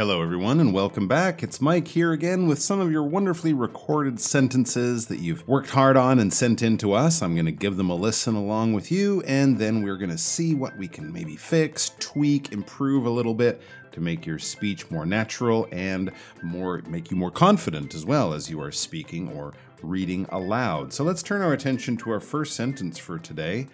Hello, everyone, and welcome back. It's Mike here again with some of your wonderfully recorded sentences that you've worked hard on and sent in to us. I'm going to give them a listen along with you, and then we're going to see what we can maybe fix, tweak, improve a little bit to make your speech more natural and more make you more confident as well as you are speaking or reading aloud. So let's turn our attention to our first sentence for today.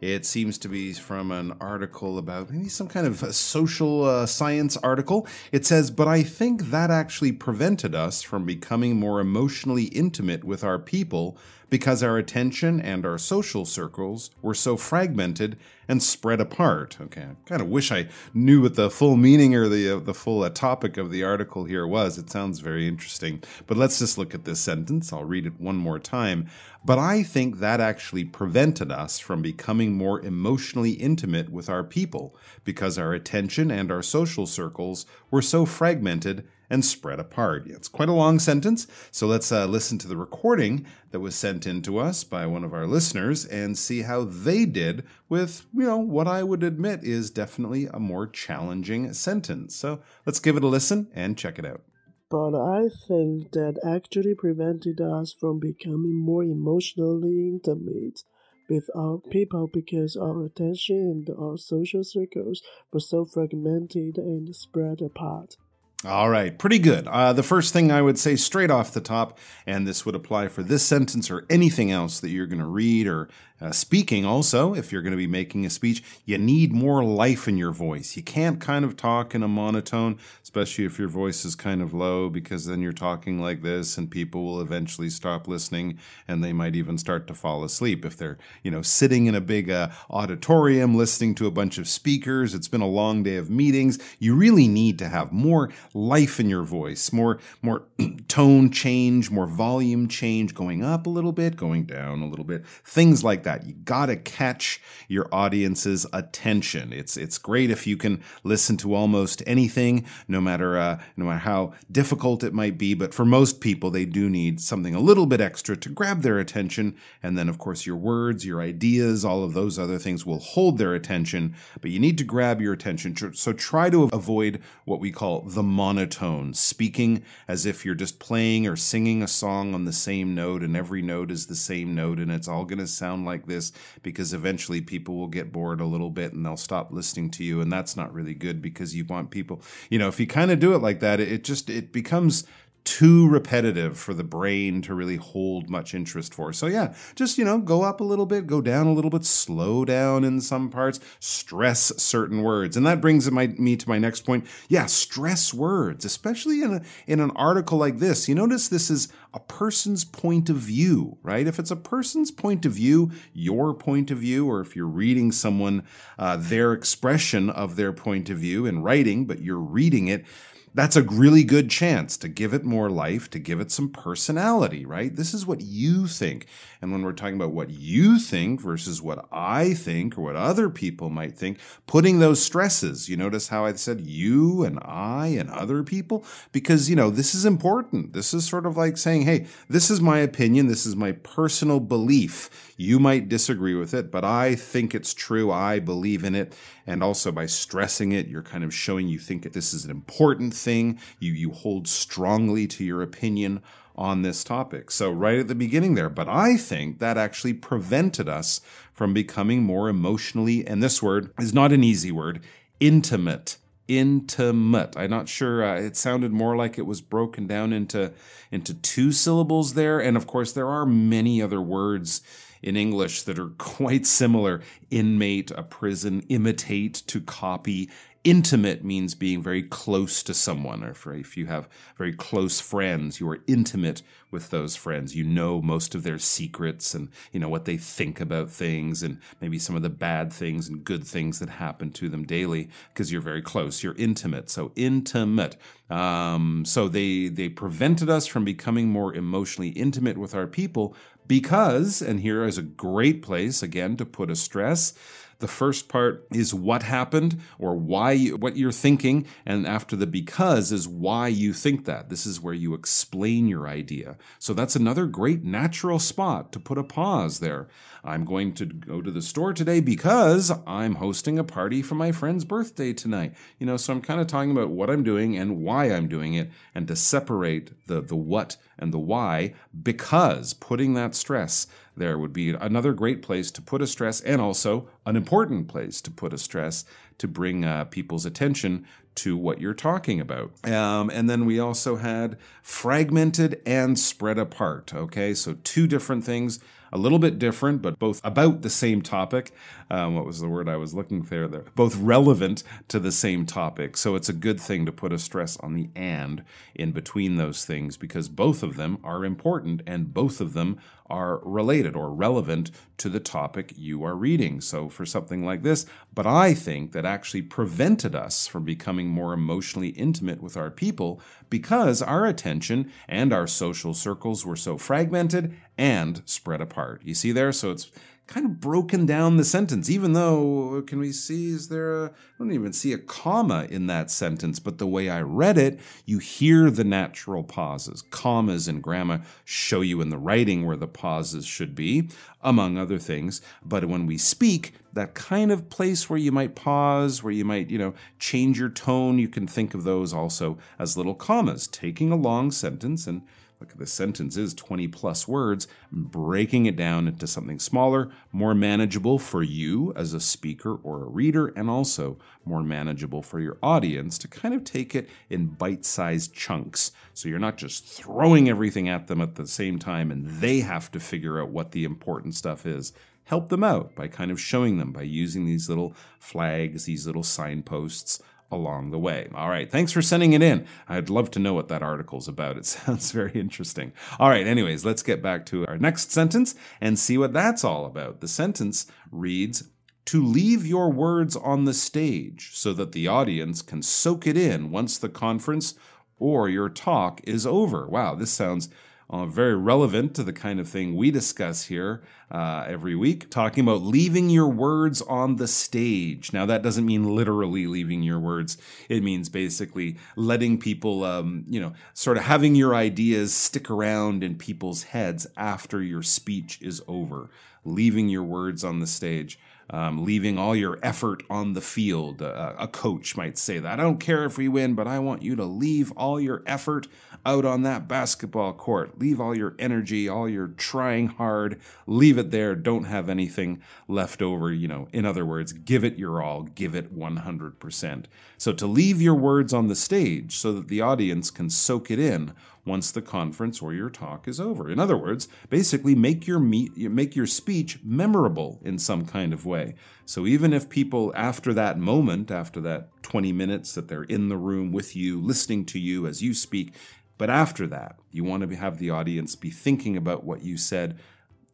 It seems to be from an article about maybe some kind of social uh, science article. It says, But I think that actually prevented us from becoming more emotionally intimate with our people because our attention and our social circles were so fragmented and spread apart. Okay, I kind of wish I knew what the full meaning or the uh, the full uh, topic of the article here was. It sounds very interesting. But let's just look at this sentence. I'll read it one more time. But I think that actually prevented us from becoming more emotionally intimate with our people because our attention and our social circles were so fragmented and spread apart. It's quite a long sentence, so let's uh, listen to the recording that was sent in to us by one of our listeners and see how they did with, you know, what I would admit is definitely a more challenging sentence. So let's give it a listen and check it out. But I think that actually prevented us from becoming more emotionally intimate with our people because our attention and our social circles were so fragmented and spread apart. All right, pretty good. Uh, the first thing I would say straight off the top, and this would apply for this sentence or anything else that you're going to read or uh, speaking also, if you're going to be making a speech, you need more life in your voice. You can't kind of talk in a monotone, especially if your voice is kind of low, because then you're talking like this and people will eventually stop listening and they might even start to fall asleep. If they're, you know, sitting in a big uh, auditorium listening to a bunch of speakers, it's been a long day of meetings, you really need to have more life in your voice, more, more tone change, more volume change, going up a little bit, going down a little bit, things like that. You got to catch your audience's attention. It's it's great if you can listen to almost anything, no matter uh, no matter how difficult it might be. But for most people, they do need something a little bit extra to grab their attention. And then, of course, your words, your ideas, all of those other things will hold their attention. But you need to grab your attention. So try to avoid what we call the monotone, speaking as if you're just playing or singing a song on the same note, and every note is the same note, and it's all going to sound like this because eventually people will get bored a little bit and they'll stop listening to you and that's not really good because you want people you know if you kind of do it like that it just it becomes too repetitive for the brain to really hold much interest for. So yeah, just you know, go up a little bit, go down a little bit, slow down in some parts, stress certain words. And that brings my, me to my next point. Yeah, stress words, especially in a, in an article like this. You notice this is a person's point of view, right? If it's a person's point of view, your point of view, or if you're reading someone uh, their expression of their point of view in writing, but you're reading it, that's a really good chance to give it more life, to give it some personality, right? This is what you think. And when we're talking about what you think versus what I think or what other people might think, putting those stresses, you notice how I said you and I and other people? Because, you know, this is important. This is sort of like saying, hey, this is my opinion. This is my personal belief. You might disagree with it, but I think it's true. I believe in it. And also by stressing it, you're kind of showing you think this is an important thing. You, you hold strongly to your opinion on this topic. So, right at the beginning there, but I think that actually prevented us from becoming more emotionally, and this word is not an easy word, intimate. Intimate. I'm not sure. Uh, it sounded more like it was broken down into into two syllables there, and of course there are many other words in English that are quite similar. Inmate, a prison, imitate, to copy, Intimate means being very close to someone, or if you have very close friends, you are intimate with those friends. You know most of their secrets and you know what they think about things and maybe some of the bad things and good things that happen to them daily because you're very close. You're intimate. So intimate. Um, so they they prevented us from becoming more emotionally intimate with our people because, and here is a great place again to put a stress the first part is what happened or why you, what you're thinking, and after the because is why you think that. This is where you explain your idea. So that's another great natural spot to put a pause there. I'm going to go to the store today because I'm hosting a party for my friend's birthday tonight. You know, so I'm kind of talking about what I'm doing and why I'm doing it and to separate the the what and the why because putting that stress there would be another great place to put a stress and also an important place to put a stress to bring uh, people's attention to what you're talking about. Um, and then we also had fragmented and spread apart. Okay, so two different things a little bit different, but both about the same topic. Um, what was the word I was looking for there? Both relevant to the same topic. So it's a good thing to put a stress on the and in between those things because both of them are important and both of them are related or relevant to the topic you are reading. So for something like this, but I think that actually prevented us from becoming more emotionally intimate with our people because our attention and our social circles were so fragmented and spread apart. You see there? So it's kind of broken down the sentence, even though, can we see, is there a, I don't even see a comma in that sentence, but the way I read it, you hear the natural pauses. Commas in grammar show you in the writing where the pauses should be, among other things. But when we speak, that kind of place where you might pause, where you might, you know, change your tone, you can think of those also as little commas, taking a long sentence and Look, the sentence is 20 plus words, breaking it down into something smaller, more manageable for you as a speaker or a reader, and also more manageable for your audience to kind of take it in bite sized chunks. So you're not just throwing everything at them at the same time and they have to figure out what the important stuff is help them out by kind of showing them by using these little flags, these little signposts along the way. All right, thanks for sending it in. I'd love to know what that article's about. It sounds very interesting. All right, anyways, let's get back to our next sentence and see what that's all about. The sentence reads, to leave your words on the stage so that the audience can soak it in once the conference or your talk is over. Wow, this sounds uh, very relevant to the kind of thing we discuss here uh, every week, talking about leaving your words on the stage. Now, that doesn't mean literally leaving your words. It means basically letting people, um, you know, sort of having your ideas stick around in people's heads after your speech is over, leaving your words on the stage um, leaving all your effort on the field. Uh, a coach might say that. I don't care if we win, but I want you to leave all your effort out on that basketball court. Leave all your energy, all your trying hard, leave it there. Don't have anything left over. You know, in other words, give it your all, give it 100%. So to leave your words on the stage so that the audience can soak it in once the conference or your talk is over. In other words, basically make your meet, make your speech memorable in some kind of way. So even if people after that moment, after that 20 minutes that they're in the room with you, listening to you as you speak, but after that, you want to have the audience be thinking about what you said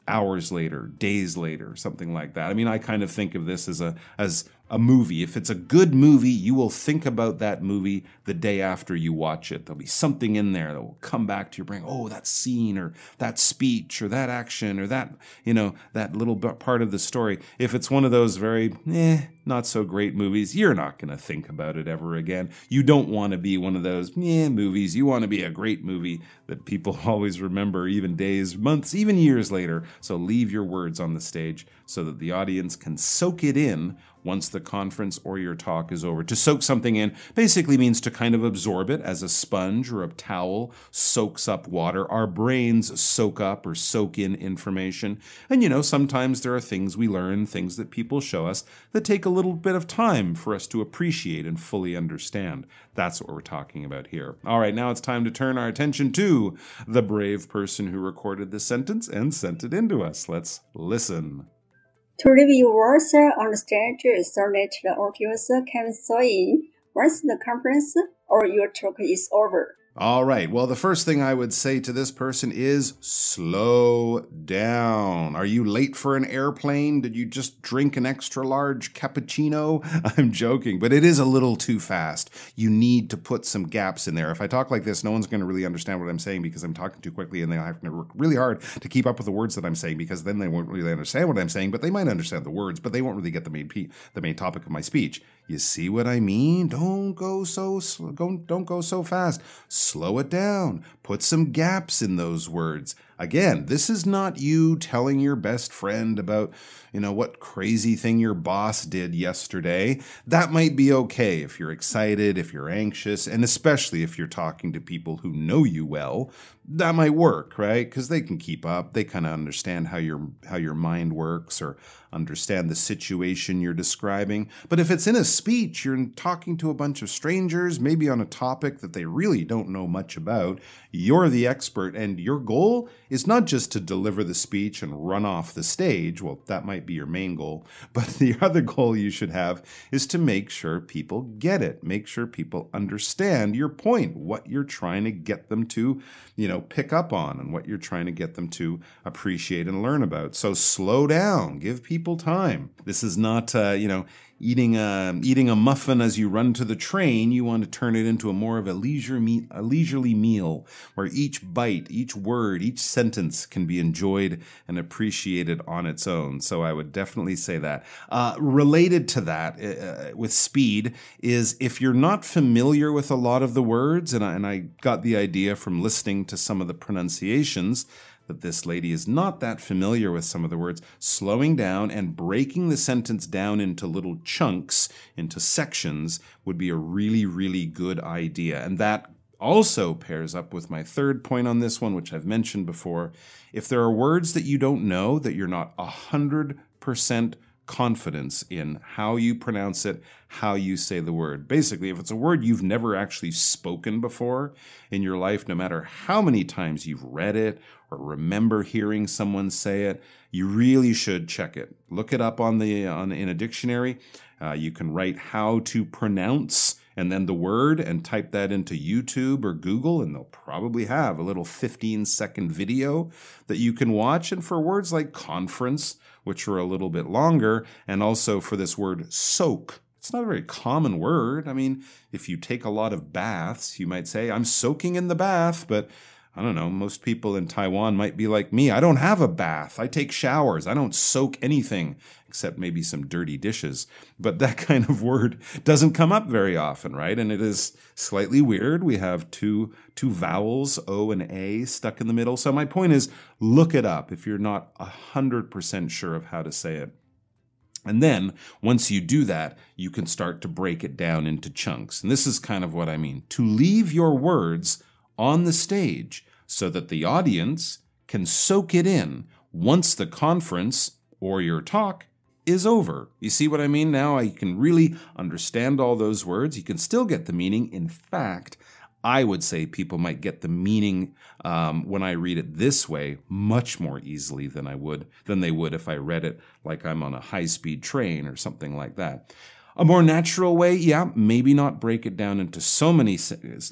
hours later, days later, something like that. I mean, I kind of think of this as a as a movie. If it's a good movie, you will think about that movie the day after you watch it. There'll be something in there that will come back to your brain. Oh, that scene or that speech or that action or that, you know, that little part of the story. If it's one of those very, eh, not so great movies, you're not going to think about it ever again. You don't want to be one of those, eh, movies. You want to be a great movie that people always remember, even days, months, even years later. So leave your words on the stage so that the audience can soak it in once the conference or your talk is over. To soak something in basically means to kind of absorb it as a sponge or a towel soaks up water. Our brains soak up or soak in information. And you know, sometimes there are things we learn, things that people show us that take a little bit of time for us to appreciate and fully understand. That's what we're talking about here. All right, now it's time to turn our attention to the brave person who recorded this sentence and sent it into us. Let's listen. To review words on the stage, select the audience can in once the conference or your talk is over. All right. Well, the first thing I would say to this person is slow down. Are you late for an airplane? Did you just drink an extra large cappuccino? I'm joking, but it is a little too fast. You need to put some gaps in there. If I talk like this, no one's going to really understand what I'm saying because I'm talking too quickly and they have to work really hard to keep up with the words that I'm saying because then they won't really understand what I'm saying, but they might understand the words, but they won't really get the main the main topic of my speech. You see what I mean? Don't go so slow. Don't go so fast. Slow it down. Put some gaps in those words. Again, this is not you telling your best friend about, you know, what crazy thing your boss did yesterday. That might be okay if you're excited, if you're anxious, and especially if you're talking to people who know you well. That might work, right? Because they can keep up. They kind of understand how your how your mind works or understand the situation you're describing. But if it's in a speech, you're talking to a bunch of strangers, maybe on a topic that they really don't know much about, you're the expert, and your goal is not just to deliver the speech and run off the stage. Well, that might be your main goal. But the other goal you should have is to make sure people get it, make sure people understand your point, what you're trying to get them to, you know, pick up on, and what you're trying to get them to appreciate and learn about. So slow down, give people time. This is not, uh, you know, eating a eating a muffin as you run to the train, you want to turn it into a more of a leisure me- a leisurely meal where each bite, each word, each sentence can be enjoyed and appreciated on its own. So I would definitely say that. Uh, related to that, uh, uh with speed, is if you're not familiar with a lot of the words, and I, and I got the idea from listening to some of the pronunciations that this lady is not that familiar with some of the words, slowing down and breaking the sentence down into little chunks, into sections, would be a really, really good idea. And that also pairs up with my third point on this one, which I've mentioned before. If there are words that you don't know, that you're not 100% confidence in how you pronounce it, how you say the word. Basically, if it's a word you've never actually spoken before in your life, no matter how many times you've read it or remember hearing someone say it, you really should check it. Look it up on the on in a dictionary. Uh, you can write how to pronounce and then the word and type that into YouTube or Google, and they'll probably have a little 15 second video that you can watch. And for words like conference, which are a little bit longer, and also for this word soak. It's not a very common word. I mean, if you take a lot of baths, you might say, I'm soaking in the bath, but I don't know, most people in Taiwan might be like me. I don't have a bath. I take showers. I don't soak anything except maybe some dirty dishes. But that kind of word doesn't come up very often, right? And it is slightly weird. We have two two vowels, O and A, stuck in the middle. So my point is look it up if you're not 100% sure of how to say it. And then once you do that, you can start to break it down into chunks. And this is kind of what I mean. To leave your words on the stage so that the audience can soak it in once the conference or your talk is over. You see what I mean? Now I can really understand all those words. You can still get the meaning. In fact, I would say people might get the meaning um, when I read it this way much more easily than I would than they would if I read it like I'm on a high speed train or something like that. A more natural way, yeah, maybe not break it down into so many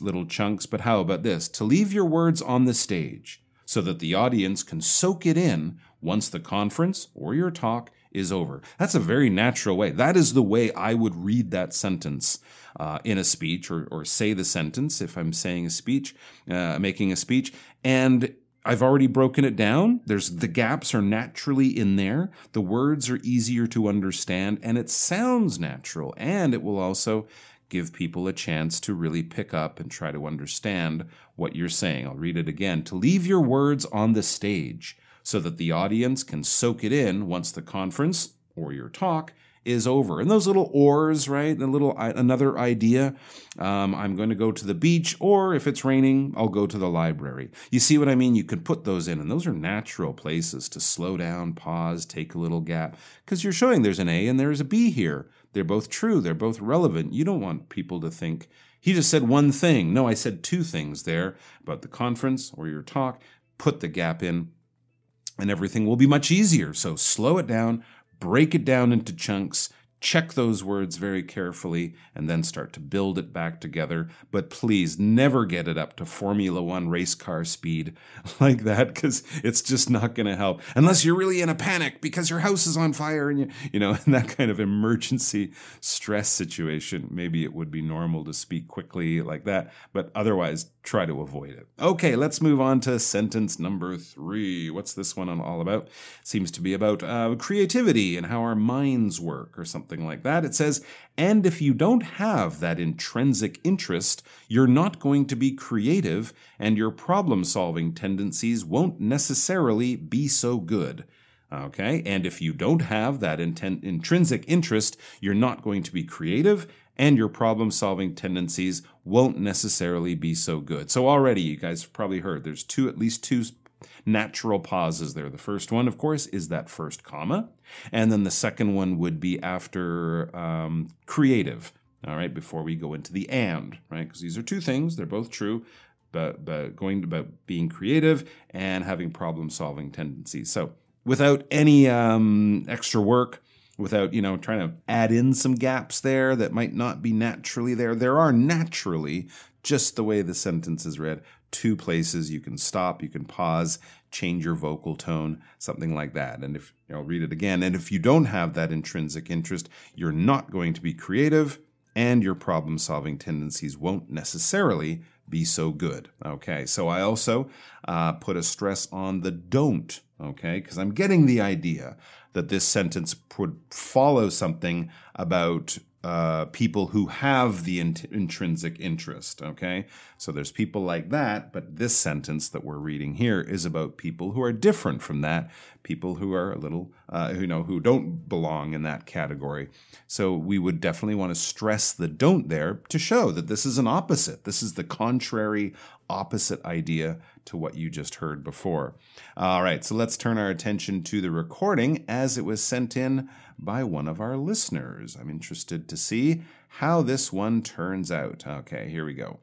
little chunks, but how about this? To leave your words on the stage so that the audience can soak it in once the conference or your talk is over. That's a very natural way. That is the way I would read that sentence uh, in a speech or, or say the sentence if I'm saying a speech, uh, making a speech. And I've already broken it down. There's the gaps are naturally in there. The words are easier to understand and it sounds natural and it will also give people a chance to really pick up and try to understand what you're saying. I'll read it again. To leave your words on the stage so that the audience can soak it in once the conference or your talk is over. And those little ors, right? The little another idea. Um, I'm going to go to the beach, or if it's raining, I'll go to the library. You see what I mean? You can put those in, and those are natural places to slow down, pause, take a little gap, because you're showing there's an A and there's a B here. They're both true. They're both relevant. You don't want people to think he just said one thing. No, I said two things there about the conference or your talk. Put the gap in, and everything will be much easier. So slow it down, break it down into chunks, check those words very carefully, and then start to build it back together. But please never get it up to Formula One race car speed like that because it's just not going to help unless you're really in a panic because your house is on fire and you, you know, in that kind of emergency stress situation. Maybe it would be normal to speak quickly like that, but otherwise, try to avoid it. Okay, let's move on to sentence number three. What's this one all about? Seems to be about uh, creativity and how our minds work or something something like that. It says, and if you don't have that intrinsic interest, you're not going to be creative, and your problem solving tendencies won't necessarily be so good. Okay, and if you don't have that intent, intrinsic interest, you're not going to be creative, and your problem solving tendencies won't necessarily be so good. So, already, you guys have probably heard there's two, at least two natural pauses there. The first one, of course, is that first comma. And then the second one would be after um, creative, all right, before we go into the and, right? Because these are two things, they're both true, but, but going about being creative and having problem solving tendencies. So without any um, extra work, without you know trying to add in some gaps there that might not be naturally there there are naturally just the way the sentence is read two places you can stop, you can pause, change your vocal tone, something like that. And if I'll read it again. And if you don't have that intrinsic interest, you're not going to be creative and your problem solving tendencies won't necessarily be so good. Okay, so I also uh, put a stress on the don't, okay, because I'm getting the idea that this sentence would follow something about uh, people who have the int- intrinsic interest. Okay, so there's people like that, but this sentence that we're reading here is about people who are different from that, people who are a little, uh, you know, who don't belong in that category. So we would definitely want to stress the don't there to show that this is an opposite. This is the contrary, opposite idea to what you just heard before. All right, so let's turn our attention to the recording as it was sent in by one of our listeners. I'm interested to see how this one turns out. Okay, here we go.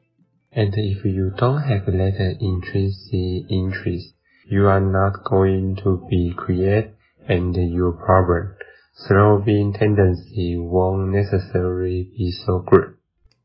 And if you don't have that intrinsic interest, you are not going to be creative and your problem solving tendency won't necessarily be so good.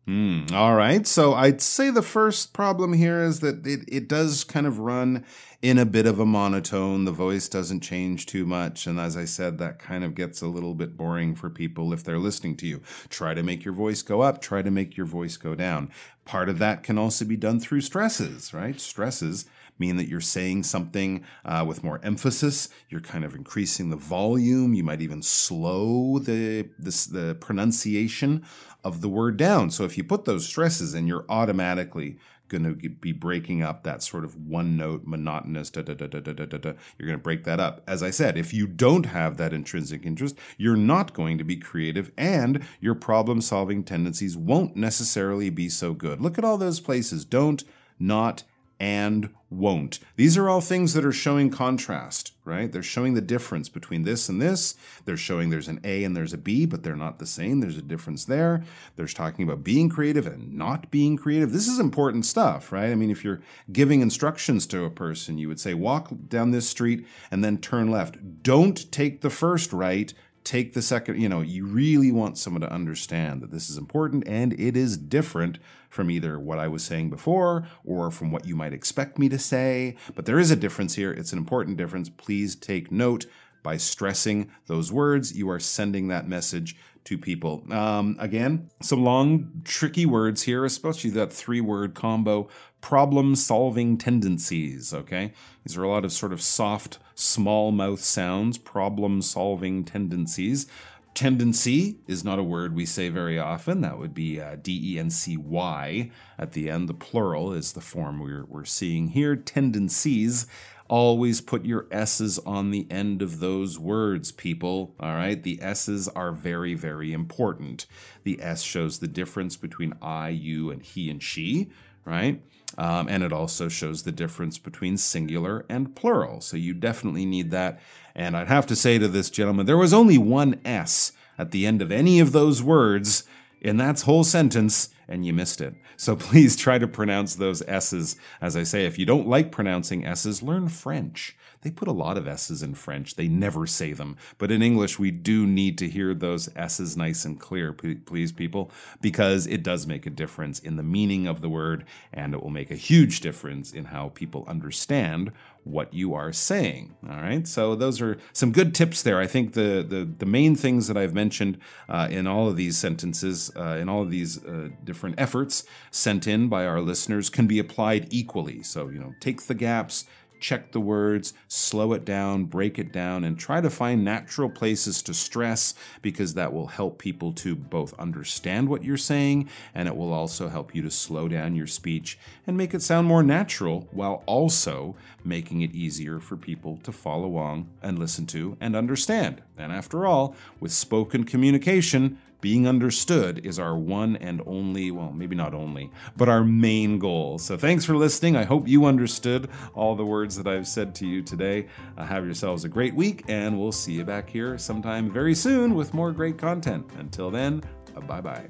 Mm, all right. So I'd say the first problem here is that it, it does kind of run in a bit of a monotone. The voice doesn't change too much. And as I said, that kind of gets a little bit boring for people if they're listening to you. Try to make your voice go up, try to make your voice go down. Part of that can also be done through stresses, right? Stresses mean that you're saying something uh, with more emphasis. You're kind of increasing the volume. You might even slow the this, the pronunciation of the word down. So if you put those stresses in, you're automatically going to be breaking up that sort of one note monotonous da, da, da, da, da, da, da, you're going to break that up. As i said if you don't have that intrinsic interest you're not going to be creative and your problem solving tendencies won't necessarily be so good. Look at all those places. Don't not and won't. These are all things that are showing contrast, right? They're showing the difference between this and this. They're showing there's an A and there's a B, but they're not the same. There's a difference there. There's talking about being creative and not being creative. This is important stuff, right? I mean, if you're giving instructions to a person, you would say, walk down this street and then turn left. Don't take the first right take the second, you know, you really want someone to understand that this is important and it is different from either what I was saying before or from what you might expect me to say. But there is a difference here. It's an important difference. Please take note. By stressing those words, you are sending that message to people. Um, again, some long, tricky words here, especially that three word combo problem solving tendencies. Okay. These are a lot of sort of soft, small mouth sounds, problem solving tendencies. Tendency is not a word we say very often. That would be uh, D E N C Y at the end. The plural is the form we're, we're seeing here. Tendencies. Always put your S's on the end of those words, people. All right. The S's are very, very important. The S shows the difference between I, you, and he and she, right? Um, and it also shows the difference between singular and plural. So you definitely need that. And I'd have to say to this gentleman, there was only one S at the end of any of those words in that whole sentence, and you missed it. So please try to pronounce those S's. As I say, if you don't like pronouncing S's, learn French. They put a lot of S's in French. They never say them. But in English, we do need to hear those S's nice and clear, please, people, because it does make a difference in the meaning of the word, and it will make a huge difference in how people understand what you are saying. All right. So those are some good tips there. I think the the, the main things that I've mentioned uh, in all of these sentences, uh, in all of these uh, different efforts sent in by our listeners, can be applied equally. So you know, take the gaps, check the words, slow it down, break it down, and try to find natural places to stress because that will help people to both understand what you're saying and it will also help you to slow down your speech and make it sound more natural while also making it easier for people to follow along and listen to and understand. And after all, with spoken communication, being understood is our one and only, well, maybe not only, but our main goal. So thanks for listening. I hope you understood all the words that I've said to you today. Uh, have yourselves a great week, and we'll see you back here sometime very soon with more great content. Until then, bye bye.